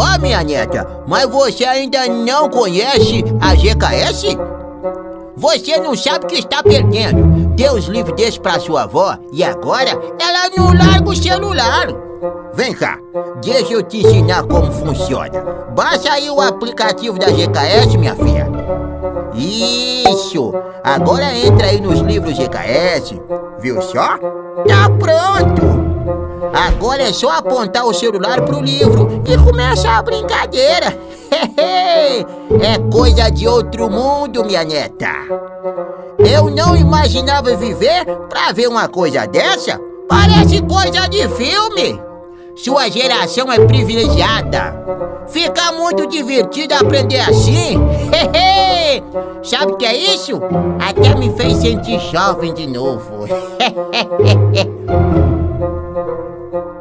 Ó, minha neta, mas você ainda não conhece a GKS? Você não sabe o que está perdendo. Deu os livros desses pra sua avó e agora ela não larga o celular. Vem cá, deixa eu te ensinar como funciona. Baixa aí o aplicativo da GKS, minha filha. Isso! Agora entra aí nos livros GKS. Viu só? Tá pronto! Agora é só apontar o celular pro livro e começa a brincadeira. é coisa de outro mundo, minha neta. Eu não imaginava viver pra ver uma coisa dessa. Parece coisa de filme. Sua geração é privilegiada. Fica muito divertido aprender assim. Sabe o que é isso? Até me fez sentir jovem de novo. Thank you.